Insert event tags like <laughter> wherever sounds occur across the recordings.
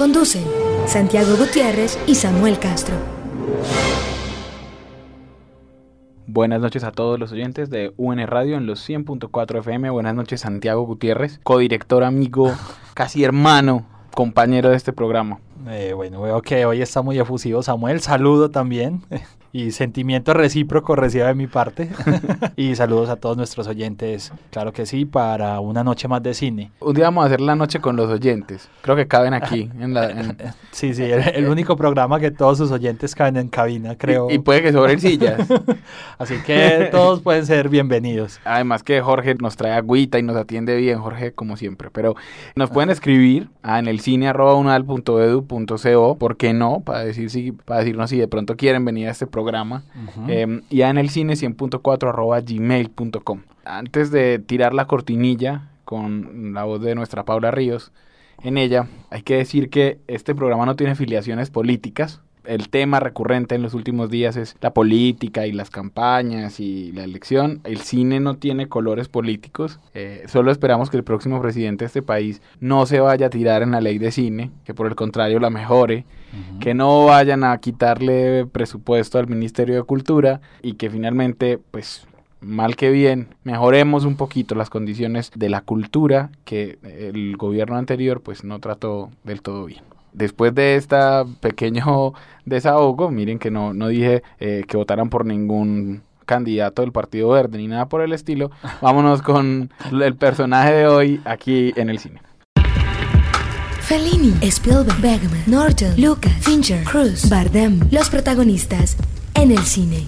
Conducen Santiago Gutiérrez y Samuel Castro. Buenas noches a todos los oyentes de UN Radio en los 100.4 FM. Buenas noches Santiago Gutiérrez, codirector, amigo, <laughs> casi hermano, compañero de este programa. Eh, bueno, veo que hoy está muy efusivo Samuel. Saludo también. <laughs> y sentimiento recíproco recibe de mi parte. <laughs> y saludos a todos nuestros oyentes, claro que sí, para una noche más de cine. Un día vamos a hacer la noche con los oyentes. Creo que caben aquí. en la, <laughs> Sí, sí, el, único programa que todos sus oyentes caben en cabina, creo. Y, puede que sobren sillas. <laughs> Así que todos pueden ser bienvenidos. Además que Jorge nos trae agüita y nos atiende bien, Jorge, como siempre. Pero nos pueden escribir en el cine arroba unal.edu.co, ¿por qué no? Para, decir si, para decirnos si de pronto quieren venir a este programa programa. Em, ya en el cine 100.4 arroba gmail.com. Antes de tirar la cortinilla con la voz de nuestra Paula Ríos, en ella hay que decir que este programa no tiene filiaciones políticas el tema recurrente en los últimos días es la política y las campañas y la elección. El cine no tiene colores políticos. Eh, solo esperamos que el próximo presidente de este país no se vaya a tirar en la ley de cine, que por el contrario la mejore, que no vayan a quitarle presupuesto al Ministerio de Cultura y que finalmente, pues mal que bien, mejoremos un poquito las condiciones de la cultura que el gobierno anterior pues no trató del todo bien después de este pequeño <laughs> desahogo, miren que no, no dije eh, que votaran por ningún candidato del Partido Verde ni nada por el estilo. <laughs> Vámonos con el personaje de hoy aquí en el cine. Fellini, Spielberg, Bergman, Norton, Lucas, Fincher, Cruz, Bardem, los protagonistas en el cine.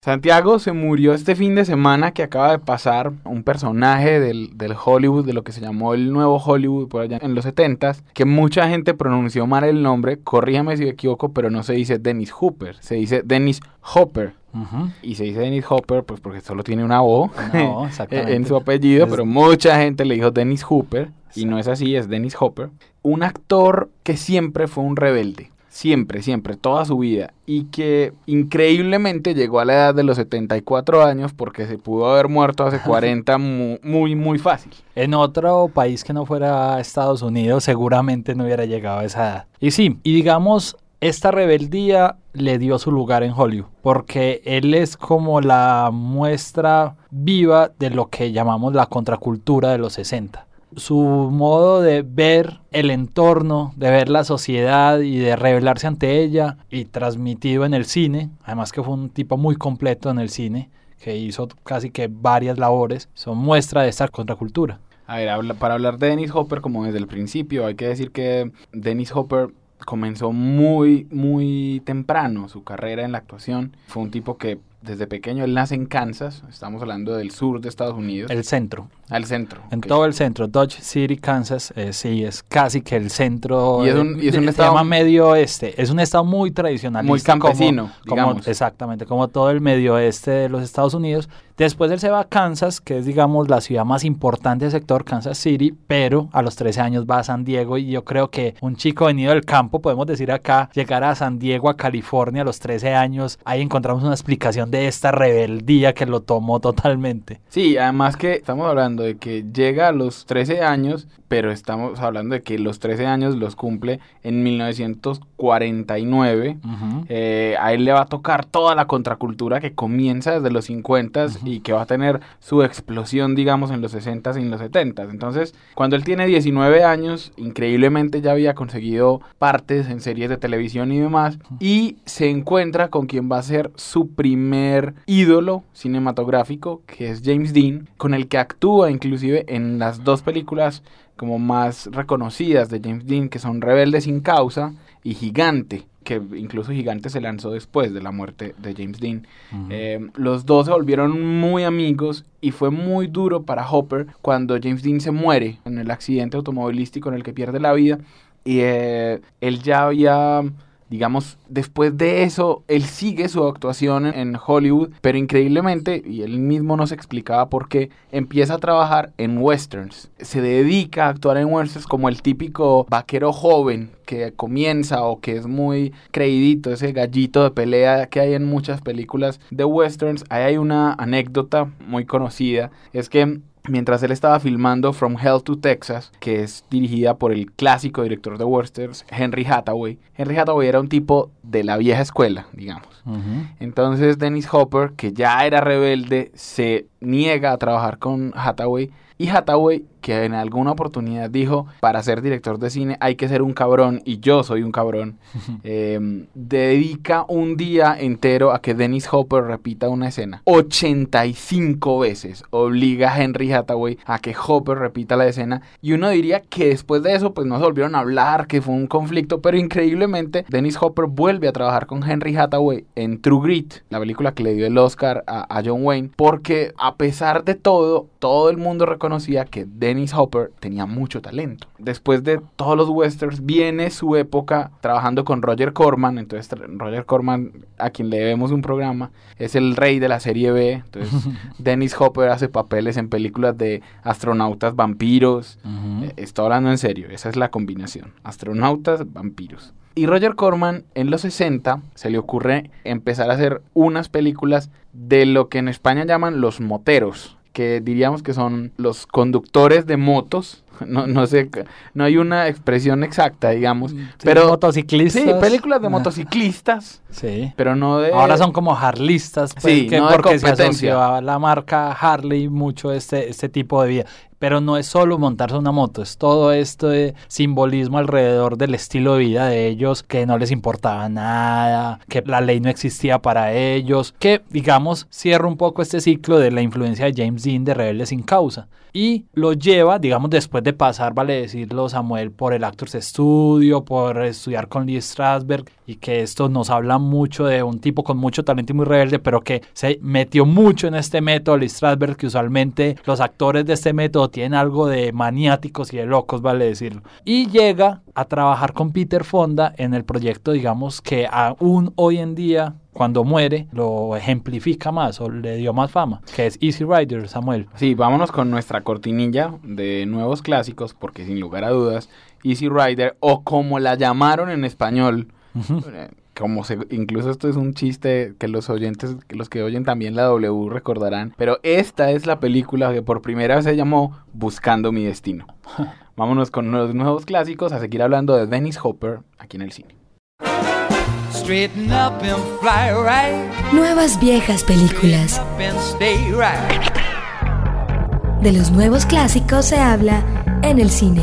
Santiago se murió este fin de semana que acaba de pasar un personaje del, Hollywood, de lo que se llamó el nuevo Hollywood por allá en los 70 que mucha gente pronunció mal el nombre, corríjame si me equivoco, pero no se dice Dennis Hooper, se dice Dennis Hopper. Y se dice Dennis Hopper pues porque solo tiene una O <laughs> en su apellido, pero mucha gente le dijo Dennis Hooper y no es así, es Dennis Hopper. Un actor que siempre fue un rebelde siempre, siempre, toda su vida, y que increíblemente llegó a la edad de los 74 años porque se pudo haber muerto hace <laughs> 40 muy, muy, fácil. En otro país que no fuera Estados Unidos seguramente no hubiera llegado a esa edad. Y sí, y digamos, esta rebeldía le dio su lugar en Hollywood, porque él es como la muestra viva de lo que llamamos la contracultura de los 60 su modo de ver el entorno, de ver la sociedad y de revelarse ante ella y transmitido en el cine, además que fue un tipo muy completo en el cine, que hizo casi que varias labores, son muestra de esta contracultura. A ver, para hablar de Dennis Hopper como desde el principio, hay que decir que Dennis Hopper comenzó muy, muy temprano su carrera en la actuación. Fue un tipo que desde pequeño, él nace en Kansas, estamos hablando del sur de Estados Unidos. El centro. Al centro. En todo el centro, Dodge City, Kansas, eh, sí, es casi que el centro. Y es un, y es un estado. Se llama medio oeste. Es un estado muy tradicional. Muy campesino, digamos. exactamente, como todo el medio oeste de los Estados Unidos. Después él se va a Kansas, que es, digamos, la ciudad más importante del sector, Kansas City, pero a los 13 años va a San Diego y yo creo que un chico venido del campo, podemos decir acá, llegar a San Diego, a California, a los 13 años, ahí encontramos una explicación de esta rebeldía que lo tomó totalmente. Sí, además que estamos hablando de que llega a los 13 años, pero estamos hablando de que los 13 años los cumple en 1949. Eh, a él le va a tocar toda la contracultura que comienza desde los 50 y que va a tener su explosión, digamos, en los 60 y en los 70 Entonces, cuando él tiene 19 años, increíblemente ya había conseguido partes en series de televisión y demás, y se encuentra con quien va a ser su primer ídolo cinematográfico, que es James Dean, con el que actúa inclusive en las dos películas como más reconocidas de James Dean, que son Rebelde sin causa y Gigante que incluso Gigante se lanzó después de la muerte de James Dean. Eh, los dos se volvieron muy amigos y fue muy duro para Hopper cuando James Dean se muere en el accidente automovilístico en el que pierde la vida. Y eh, él ya había digamos, después de eso, él sigue su actuación en Hollywood, pero increíblemente, y él mismo nos explicaba por qué, empieza a trabajar en westerns. Se dedica a actuar en westerns como el típico vaquero joven que comienza o que es muy creidito, ese gallito de pelea que hay en muchas películas de westerns. Ahí hay una anécdota muy conocida, es que mientras él estaba filmando From Hell to Texas, que es dirigida por el clásico director de westerns, Henry Hathaway. Henry Hathaway era un tipo de la vieja escuela, digamos. Entonces Dennis Hopper, que ya era rebelde, se niega a trabajar con Hathaway y Hathaway que en alguna oportunidad dijo, para ser director de cine hay que ser un cabrón y yo soy un cabrón, <laughs> em, dedica un día entero a que Dennis Hopper repita una escena. 85 veces obliga a Henry Hathaway a que Hopper repita la escena y uno diría que después de eso pues no se volvieron a hablar, que fue un conflicto, pero increíblemente Dennis Hopper vuelve a trabajar con Henry Hathaway en True Grit, la película que le dio el Oscar a, a John Wayne, porque a pesar de todo, todo el mundo reconocía que Dennis Hopper tenía mucho talento. Después de todos los westerns, viene su época trabajando con Roger Corman. Entonces, Roger Corman, a quien le debemos un programa, es el rey de la serie B. Entonces, <laughs> Dennis Hopper hace papeles en películas de astronautas vampiros. Eh, estoy hablando en serio, esa es la combinación. Astronautas, vampiros. Y Roger Corman en los 60 se le ocurre empezar a hacer unas películas de lo que en España llaman los moteros que diríamos que son los conductores de motos. <laughs> No, no sé, no hay una expresión exacta, digamos. pero motociclistas. Sí, películas de motociclistas. <laughs> Sí. Pero no de. Ahora son como harlistas. Pues, sí, que porque se asoció a la marca Harley mucho este, este tipo de vida. Pero no es solo montarse una moto, es todo este simbolismo alrededor del estilo de vida de ellos, que no les importaba nada, que la ley no existía para ellos, que digamos cierra un poco este ciclo de la influencia de James Dean de Rebelde sin causa. Y lo lleva, digamos, después de pasar, vale decirlo, Samuel, por el Actors Studio, por estudiar con Lee Strasberg, y que esto nos habla mucho de un tipo con mucho talento y muy rebelde, pero que se metió mucho en este método, Lee Strasberg, que usualmente los actores de este método tienen algo de maniáticos y de locos, vale decirlo. Y llega a trabajar con Peter Fonda en el proyecto, digamos, que aún hoy en día cuando muere lo ejemplifica más o le dio más fama, que es Easy Rider, Samuel. Sí, vámonos con nuestra cortinilla de nuevos clásicos, porque sin lugar a dudas, Easy Rider, o como la llamaron en español, eh, como se, incluso esto es un chiste que los oyentes, los que oyen también la W recordarán, pero esta es la película que por primera vez se llamó Buscando mi destino. <laughs> Vámonos con los nuevos clásicos a seguir hablando de Dennis Hopper aquí en el cine. Nuevas viejas películas. De los nuevos clásicos se habla en el cine.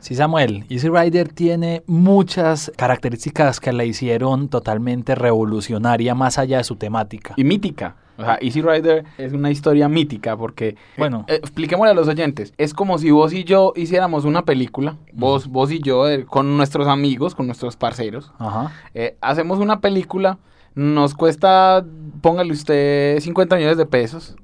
Sí, Samuel, Easy Rider tiene muchas características que la hicieron totalmente revolucionaria más allá de su temática. Y mítica. O sea, Easy Rider es una historia mítica porque, bueno, eh, expliquémosle a los oyentes, es como si vos y yo hiciéramos una película, vos, vos y yo, eh, con nuestros amigos, con nuestros parceros, Ajá. Eh, hacemos una película, nos cuesta, póngale usted 50 millones de pesos,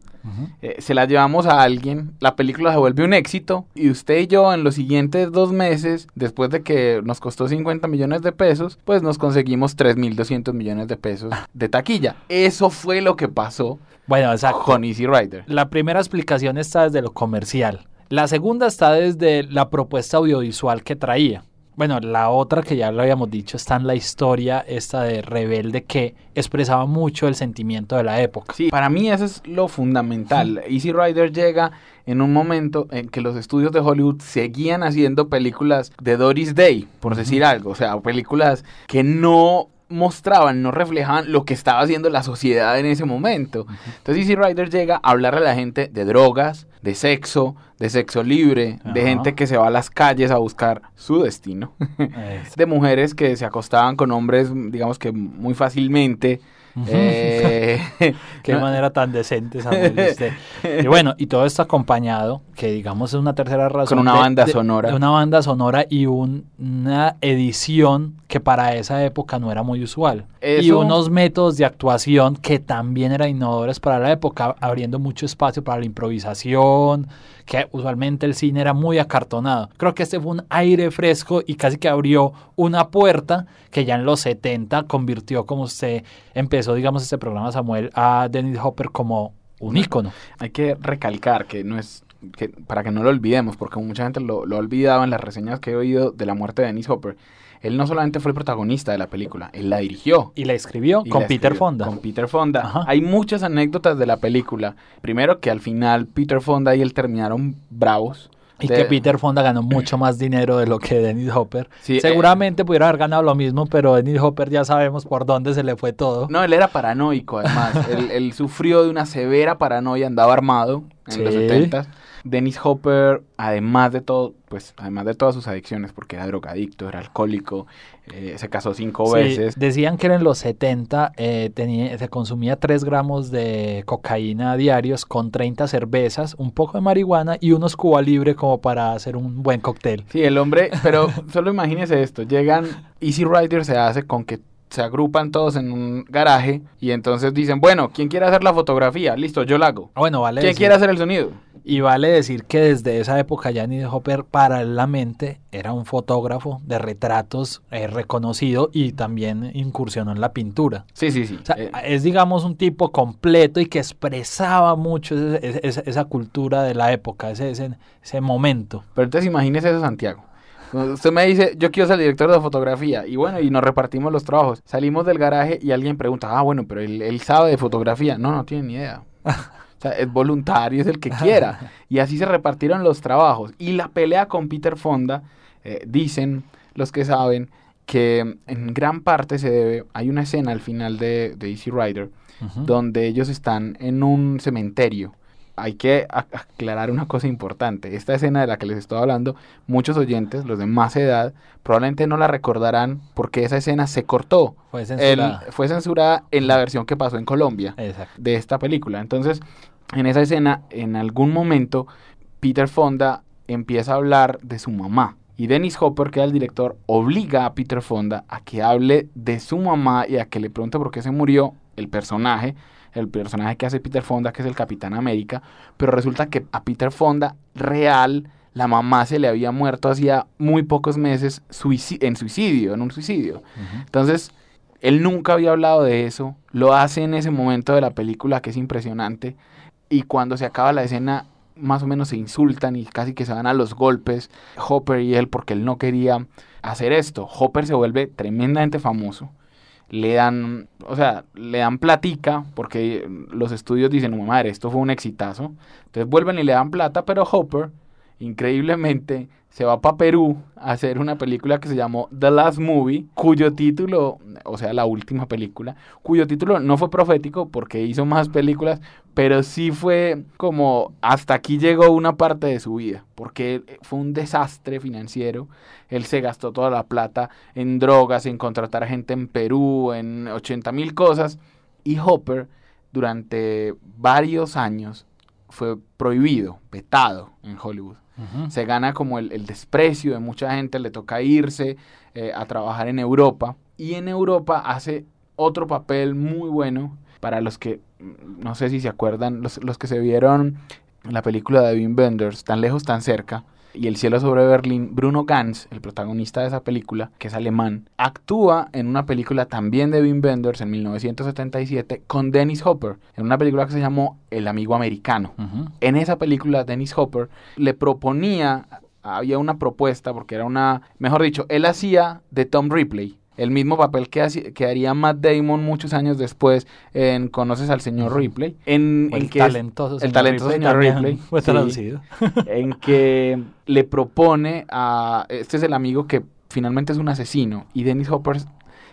eh, se la llevamos a alguien, la película se vuelve un éxito y usted y yo en los siguientes dos meses, después de que nos costó 50 millones de pesos, pues nos conseguimos 3.200 millones de pesos de taquilla. Eso fue lo que pasó bueno, con Easy Rider. La primera explicación está desde lo comercial. La segunda está desde la propuesta audiovisual que traía. Bueno, la otra que ya lo habíamos dicho está en la historia esta de Rebelde que expresaba mucho el sentimiento de la época. Sí, para mí eso es lo fundamental. Easy Rider llega en un momento en que los estudios de Hollywood seguían haciendo películas de Doris Day, por decir algo, o sea, películas que no mostraban, no reflejaban lo que estaba haciendo la sociedad en ese momento. Entonces Easy Rider llega a hablarle a la gente de drogas, de sexo, de sexo libre, de gente que se va a las calles a buscar su destino, <laughs> Es- de mujeres que se acostaban con hombres, digamos que muy fácilmente. Eh, <laughs> Qué <laughs> no- manera tan decente, Samuel. Y bueno, y todo esto acompañado, que digamos es una tercera razón. Con una de- banda sonora. de una banda sonora y un- una edición que para esa época no era muy usual. Y unos métodos de actuación que también eran innovadores para la época, abriendo mucho espacio para la improvisación, que usualmente el cine era muy acartonado. Creo que este fue un aire fresco y casi que abrió una puerta que ya en los 70 convirtió, como usted empezó, digamos, este programa, Samuel, a Dennis Hopper como un ícono. Hay que recalcar que no es que para que no lo olvidemos, porque mucha gente lo ha olvidado en las reseñas que he oído de la muerte de Dennis Hopper. Él no solamente fue el protagonista de la película, él la dirigió. Y la escribió y con la Peter escribió Fonda. Con Peter Fonda. Ajá. Hay muchas anécdotas de la película. Primero que al final Peter Fonda y él terminaron bravos. Y De- que Peter Fonda ganó mucho más dinero de lo que Dennis Hopper. Sí, eh, Seguramente pudiera haber ganado lo mismo, pero Dennis Hopper ya sabemos por dónde se le fue todo. No, él era paranoico además. <laughs> él, él sufrió de una severa paranoia, andaba armado en los Sí. 70 Dennis Hopper, además de todo, pues además de todas sus adicciones, porque era drogadicto, era alcohólico, eh, se casó cinco Sí, veces. decían que en los 70 eh, tenía, se consumía 3 gramos de cocaína diarios con 30 cervezas, un poco de marihuana y unos Cuba Libre como para hacer un buen cóctel. Sí, el hombre, pero solo imagínese esto, llegan, Easy Rider se hace con que se agrupan todos en un garaje y entonces dicen, bueno, ¿quién quiere hacer la fotografía? Listo, yo la hago. Ah, Bueno, vale ¿Quién quiere hacer el sonido? Y vale decir que desde esa época ya Dennis Hopper paralelamente era un fotógrafo de retratos eh, reconocido y también incursionó en la pintura. Sí, sí, sí. O sea, Eh, es digamos un tipo completo y que expresaba mucho ese- ese- esa, cultura de la época, ese, ese, ese momento. Pero entonces imagínese eso, Santiago. Usted me dice, yo quiero ser director de fotografía. Y bueno, y nos repartimos los trabajos. Salimos del garaje y alguien pregunta, ah, bueno, pero él, él sabe de fotografía. No, no tiene ni idea. <laughs> Sea, es voluntario, es el que <laughs> quiera. Y así se repartieron los trabajos. Y la pelea con Peter Fonda, eh, dicen los que saben, que en gran parte se debe, hay una escena al final de, de Easy Rider, donde ellos están en un cementerio. Hay que aclarar una cosa importante. Esta escena de la que les estoy hablando, muchos oyentes, los de más edad, probablemente no la recordarán porque esa escena se cortó. Fue El- censurada. fue censurada en la versión que pasó en Colombia Exacto. de esta película. Entonces, en esa escena, en algún momento, Peter Fonda empieza a hablar de su mamá. Y Dennis Hopper, que era el director, obliga a Peter Fonda a que hable de su mamá y a que le pregunte por qué se murió el personaje, el personaje que hace Peter Fonda, que es el Capitán América. Pero resulta que a Peter Fonda, real, la mamá se le había muerto hacía muy pocos meses en suicidio, en un suicidio. Entonces, él nunca había hablado de eso, lo hace en ese momento de la película que es impresionante y cuando se acaba la escena más o menos se insultan y casi que se van a los golpes Hopper y él porque él no quería hacer esto. Hopper se vuelve tremendamente famoso. Le dan, o sea, le dan platica porque los estudios dicen, "Oh, madre, esto fue un exitazo. Entonces vuelven y le dan plata, pero Hopper increíblemente se va para Perú a hacer una película que se llamó The Last Movie, cuyo título, o sea, la última película, cuyo título no fue profético porque hizo más películas, pero sí fue como hasta aquí llegó una parte de su vida, porque fue un desastre financiero. Él se gastó toda la plata en drogas, en contratar gente en Perú, en 80 mil cosas, y Hopper durante varios años fue prohibido, vetado en Hollywood Se gana como el, el desprecio de mucha gente, le toca irse eh, a trabajar en Europa. Y en Europa hace otro papel muy bueno para los que, mm, no sé si se acuerdan, los, los que se vieron la película de Wim Wenders, Tan lejos, tan cerca, y El cielo sobre Berlín, Bruno Ganz, el protagonista de esa película, que es alemán, actúa en una película también de Wim Wenders en 1977 con Dennis Hopper, en una película que se llamó El amigo americano. En esa película, Dennis Hopper le proponía, había una propuesta, porque era una, mejor dicho, él hacía de Tom Ripley, el mismo papel que, haci- que haría Matt Damon muchos años después en Conoces al señor Ripley, en, O en el es- talentoso el señor talentoso Ripley señor Ripley, Fue sí. traducido. <laughs> en que le propone a, este es el amigo que finalmente es un asesino, y Dennis Hopper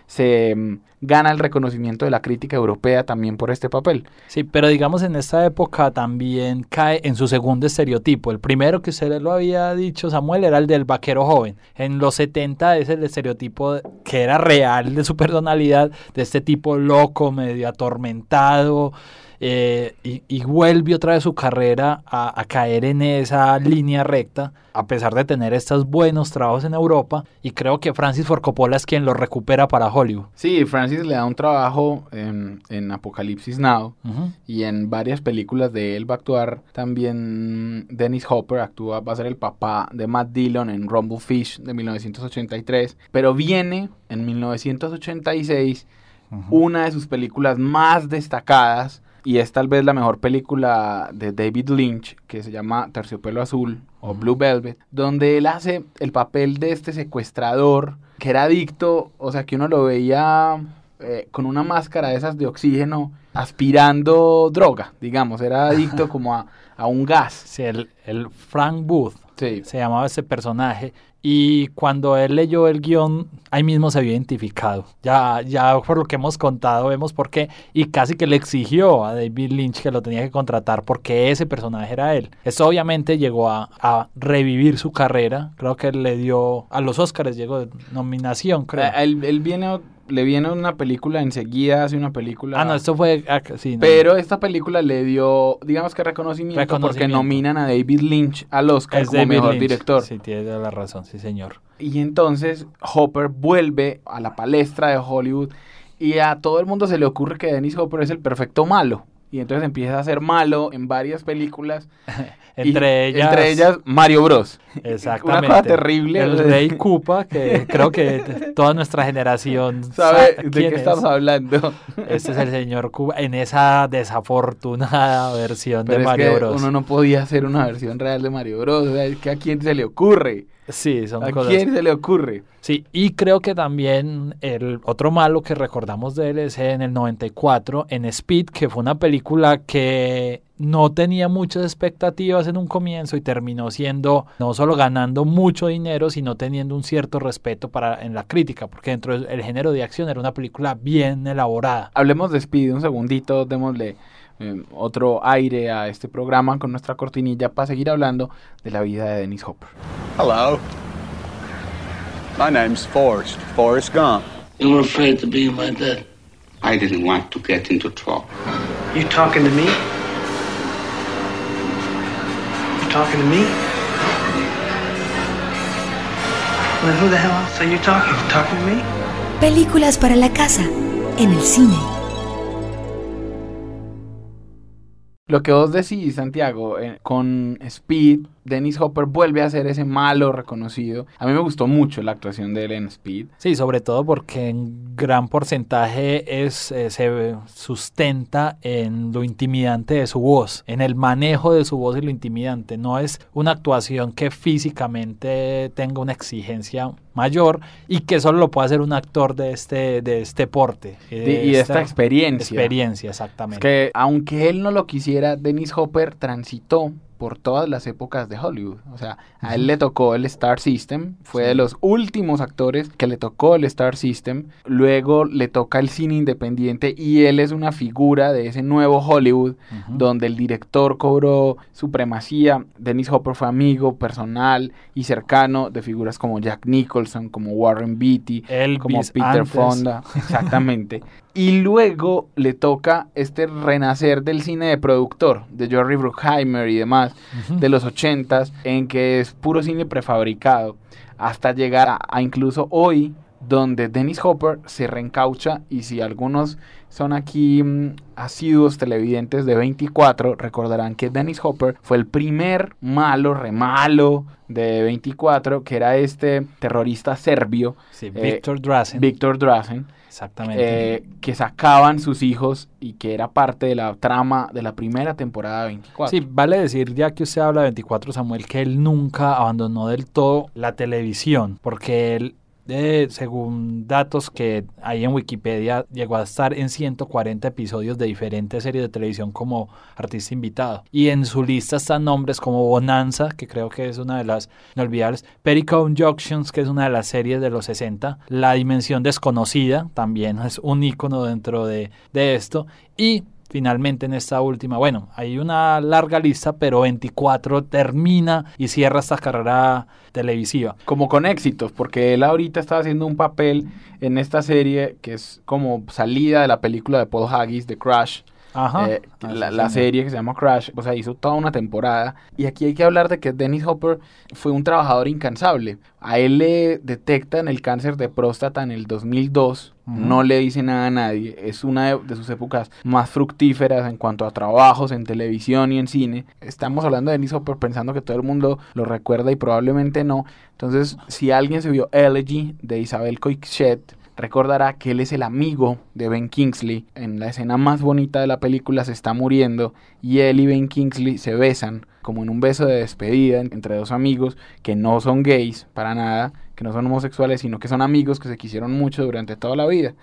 se mm, gana el reconocimiento de la crítica europea también por este papel. Sí, pero digamos en esta época también cae en su segundo estereotipo. El primero que usted lo había dicho, Samuel, era el del vaquero joven. En los 70 es el estereotipo que era real de su personalidad, de este tipo loco, medio atormentado, eh, y, vuelve otra vez su carrera a, caer en esa línea recta, a pesar de tener estos buenos trabajos en Europa, y creo que Francis Ford Coppola es quien lo recupera para Hollywood. Sí, Francis le da un trabajo en, en Apocalipsis Now, y en varias películas de él va a actuar también Dennis Hopper, actúa, va a ser el papá de Matt Dillon en Rumble Fish de 1983, pero viene en 1986 una de sus películas más destacadas, y es tal vez la mejor película de David Lynch, que se llama Terciopelo Azul o Blue Velvet, donde él hace el papel de este secuestrador que era adicto, o sea, que uno lo veía eh, con una máscara de esas de oxígeno aspirando droga, digamos, era adicto <laughs> como a, un gas. Sí, el, el Frank Booth. Se llamaba ese personaje y cuando él leyó el guion, ahí mismo se había identificado. Ya, ya por lo que hemos contado, vemos por qué. Y casi que le exigió a David Lynch que lo tenía que contratar porque ese personaje era él. Eso obviamente llegó a, revivir su carrera. Creo que le dio a los Oscars, llegó de nominación, creo. Eh, él viene le viene una película enseguida, hace una película. Ah, no, esto fue. Ah, pero esta película le dio, digamos que reconocimiento, porque nominan a David Lynch al Oscar como mejor director. Sí, tiene la razón, sí, señor. Y entonces Hopper vuelve a la palestra de Hollywood y a todo el mundo se le ocurre que Dennis Hopper es el perfecto malo y entonces empieza a ser malo en varias películas. <laughs> entre, ellas, entre ellas Mario Bros. Exactamente. Una cosa terrible. El Rey Koopa, que <laughs> creo que toda nuestra generación <laughs> sabe de qué estamos hablando. Este es el señor Koopa en esa desafortunada versión de Mario Bros. Uno no podía hacer una versión real de Mario Bros. ¿A quién se le ocurre? Sí, son ¿A quién se le ocurre? Sí, y creo que también el otro malo que recordamos de él es en el 94, en Speed, que fue una película que no tenía muchas expectativas en un comienzo y terminó siendo no solo ganando mucho dinero, sino teniendo un cierto respeto para en la crítica, porque dentro del género de acción era una película bien elaborada. Hablemos de Speed un segundito, démosle eh, otro aire a este programa con nuestra cortinilla para seguir hablando de la vida de Dennis Hopper. Hello. My name's Forrest, Forrest Gump. You were afraid to be my dad. I didn't want to get into trouble. You talking to me? You talking to me? Well, who the hell else are you talking? Talking to me? Películas para la casa, en el cine. Lo que vos decís, Santiago, eh, con Speed, Dennis Hopper vuelve a ser ese malo reconocido. A mí me gustó mucho la actuación de él en Speed. Sí, sobre todo porque en gran porcentaje es, eh, se sustenta en lo intimidante de su voz, en el manejo de su voz y lo intimidante. No es una actuación que físicamente tenga una exigencia mayor y que solo lo puede hacer un actor de este, de este porte. y de esta, experiencia. Experiencia, exactamente. que aunque él no lo quisiera, Dennis Hopper transitó por todas las épocas de Hollywood. O sea, a él le tocó el Star System, fue de los últimos actores que le tocó el Star System, luego le toca el cine independiente y él es una figura de ese nuevo Hollywood donde el director cobró supremacía. Dennis Hopper fue amigo personal y cercano de figuras como Jack Nicholson, como Warren Beatty, como Peter Fonda, <laughs> exactamente. Y luego le toca este renacer del cine de productor, de Jerry Bruckheimer y demás, de los ochentas, en que es puro cine prefabricado, hasta llegar a, incluso hoy, donde Dennis Hopper se reencaucha y si algunos son aquí mm, asiduos televidentes de 24, recordarán que Dennis Hopper fue el primer malo, remalo de 24, que era este terrorista serbio. Sí, Victor Drazen. Victor Drazen Exactamente. Eh, que sacaban sus hijos y que era parte de la trama de la primera temporada de 24. Sí, vale decir, ya que usted habla de 24, Samuel, que él nunca abandonó del todo la televisión, porque él según datos que hay en Wikipedia, llegó a estar en 140 episodios de diferentes series de televisión como artista invitado. Y en su lista están nombres como Bonanza, que creo que es una de las inolvidables, Pericone Junctions, que es una de las series de los 60, La Dimensión Desconocida, también es un icono dentro de, de esto, y finalmente en esta última. Bueno, hay una larga lista, pero 24 termina y cierra esta carrera televisiva. Como con éxitos, porque él ahorita está haciendo un papel en esta serie que es como salida de la película de Paul Haggis, de Crash. Ajá. Eh, Ah, la, serie que se llama Crash, o sea, hizo toda una temporada. Y aquí hay que hablar de que Dennis Hopper fue un trabajador incansable. A él le detectan el cáncer de próstata en el 2002. Ujú. No le dice nada a nadie. Es una de, de sus épocas más fructíferas en cuanto a trabajos en televisión y en cine. Estamos hablando de Dennis Hopper pensando que todo el mundo lo recuerda y probablemente no. Entonces, si alguien se vio Elegy de Isabel Coixet, recordará que él es el amigo de Ben Kingsley. En la escena más bonita de la película se está muriendo y él y Ben Kingsley se besan como en un beso de despedida en- entre dos amigos que no son gays para nada, que no son homosexuales, sino que son amigos que se quisieron mucho durante toda la vida.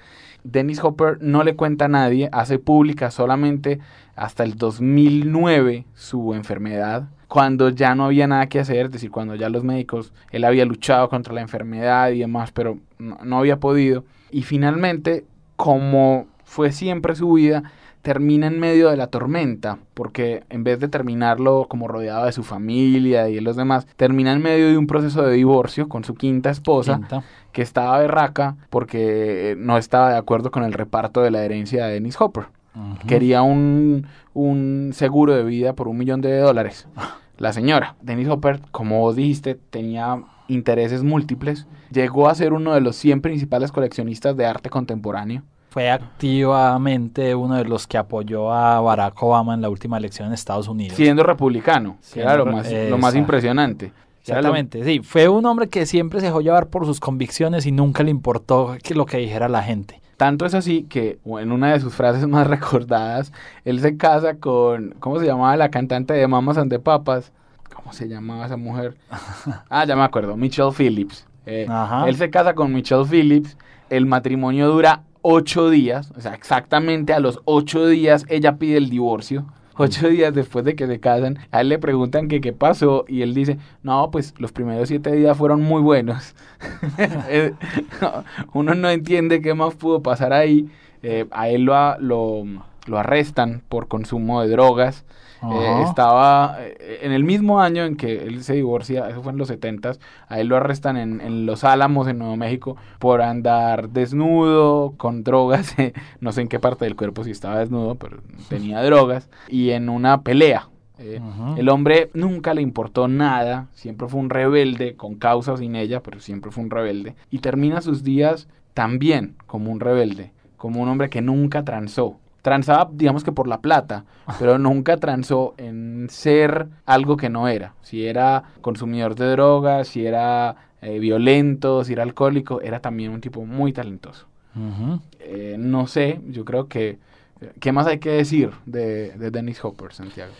Dennis Hopper no le cuenta a nadie, hace pública solamente hasta el 2009 su enfermedad, cuando ya no había nada que hacer, es decir, cuando ya los médicos, él había luchado contra la enfermedad y demás, pero no, no había podido. Y finalmente, como fue siempre su vida, termina en medio de la tormenta, porque en vez de terminarlo como rodeado de su familia y de los demás, termina en medio de un proceso de divorcio con su quinta esposa, Quinta. que estaba berraca porque no estaba de acuerdo con el reparto de la herencia de Dennis Hopper. Quería un, un seguro de vida por un millón de dólares. La señora, Dennis Hopper, como vos dijiste, tenía intereses múltiples. Llegó a ser uno de los 100 principales coleccionistas de arte contemporáneo. Fue activamente uno de los que apoyó a Barack Obama en la última elección en Estados Unidos. Siendo republicano, que era lo más, lo más impresionante. Exactamente, sí. Fue un hombre que siempre se dejó llevar por sus convicciones y nunca le importó que lo que dijera la gente. Tanto es así que en una de sus frases <laughs> más recordadas, él se casa con, ¿cómo se llamaba la cantante de Mamas and the Papas? ¿Cómo se llamaba esa mujer? <laughs> Ah, ya me acuerdo, Michelle Phillips. Eh. Él se casa con Michelle Phillips, el matrimonio dura ocho días, o sea, exactamente a los ocho días ella pide el divorcio. Ocho días después de que se casan, a él le preguntan que qué pasó y él dice, no, pues los primeros siete días fueron muy buenos. <laughs> Eh, Uno no entiende qué más pudo pasar ahí. Eh, a él lo, lo, lo arrestan por consumo de drogas. Eh, estaba eh, en el mismo año en que él se divorcia, eso fue en los 70 a él lo arrestan en, en Los Álamos, en Nuevo México, por andar desnudo, con drogas, <laughs> eh, no sé en qué parte del cuerpo si estaba desnudo, pero tenía drogas, y en una pelea. Eh. El hombre nunca le importó nada, siempre fue un rebelde, con causa o sin ella, pero siempre fue un rebelde, y termina sus días también como un rebelde, como un hombre que nunca transó. Transaba, digamos que por la plata, pero nunca transó en ser algo que no era. Si era consumidor de drogas, si era eh, violento, si era alcohólico, era también un tipo muy talentoso. Eh, no sé, yo creo que... ¿Qué más hay que decir de, de Dennis Hopper, Santiago?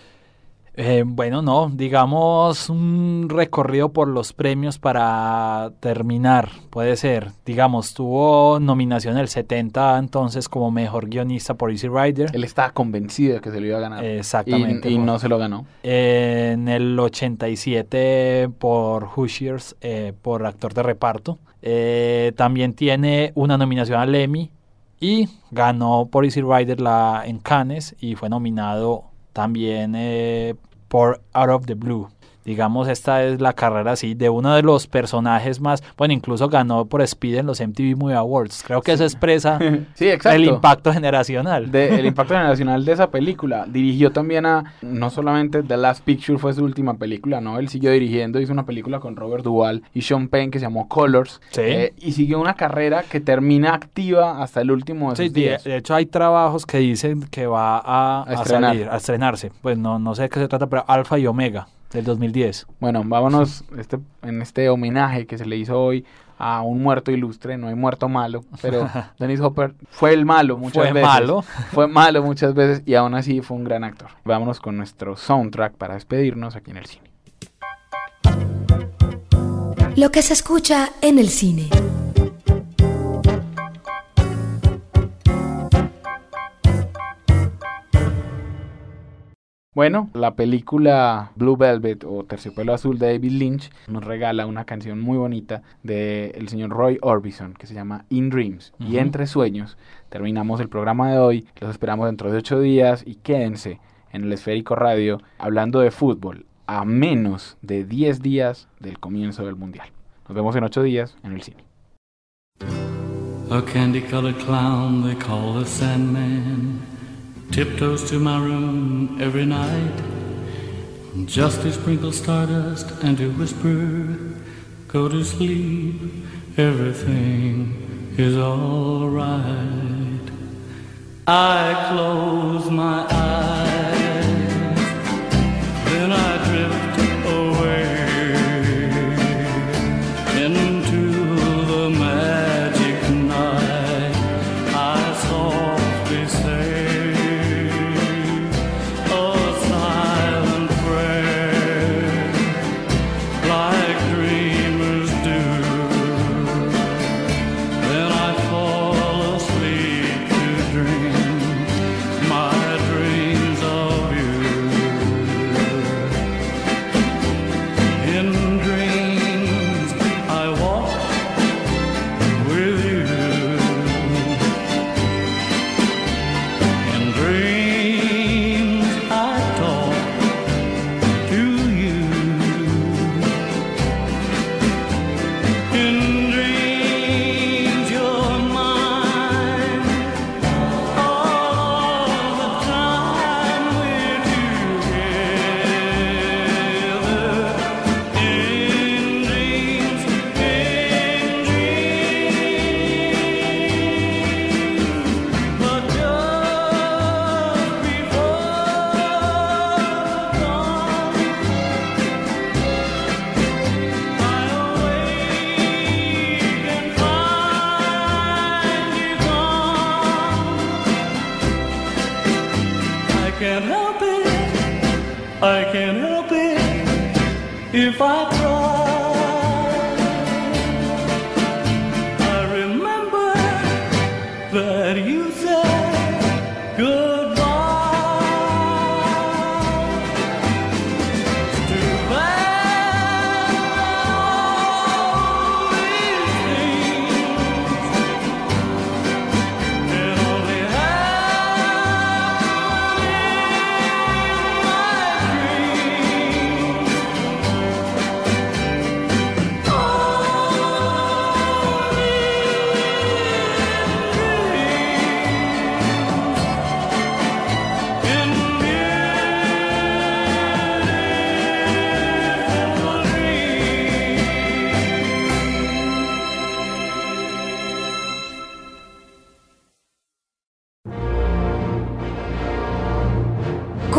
Eh, bueno, no, digamos un recorrido por los premios para terminar, puede ser. Digamos, tuvo nominación el 70 entonces como mejor guionista por Easy Rider. Él estaba convencido de que se lo iba a ganar. Exactamente. Y, y por- no se lo ganó. En el 87 por Hoosiers, eh, por actor de reparto. Eh, también tiene una nominación al Emmy y ganó por Easy Rider la, en Cannes y fue nominado también eh, por Out of the Blue. Digamos, esta es la carrera así de uno de los personajes más, bueno, incluso ganó por Speed en los MTV Movie Awards. Creo que eso expresa <laughs> Sí, el impacto generacional. de- el <laughs> impacto generacional de esa película. Dirigió también a, no solamente The Last Picture fue su última película, ¿no? Él siguió dirigiendo, hizo una película con Robert Duvall y Sean Penn que se llamó Colors. Sí. eh, y siguió una carrera que termina activa hasta el último de sus de, días. de hecho hay trabajos que dicen que va a, A a estrenar. salir, a estrenarse. Pues no, no sé de qué se trata, pero Alfa y Omega del 2010. Bueno, vámonos este, en este homenaje que se le hizo hoy a un muerto ilustre, no hay muerto malo, pero <laughs> Dennis Hopper fue el malo muchas Fue veces. malo. Fue malo muchas veces y aún así fue un gran actor. Vámonos con nuestro soundtrack para despedirnos aquí en el cine. Lo que se escucha en el cine. Bueno, la película Blue Velvet o Terciopelo Azul de David Lynch nos regala una canción muy bonita del el señor Roy Orbison que se llama In Dreams. Y entre sueños terminamos el programa de hoy. Los esperamos dentro de ocho días y quédense en el Esférico Radio hablando de fútbol a menos de 10 días del comienzo del Mundial. Nos vemos en ocho días en el cine. A candy colored clown they call the Sandman tiptoes to my room every night just to sprinkle stardust and to whisper, Go to sleep, everything is alright. I close my eyes, if I try.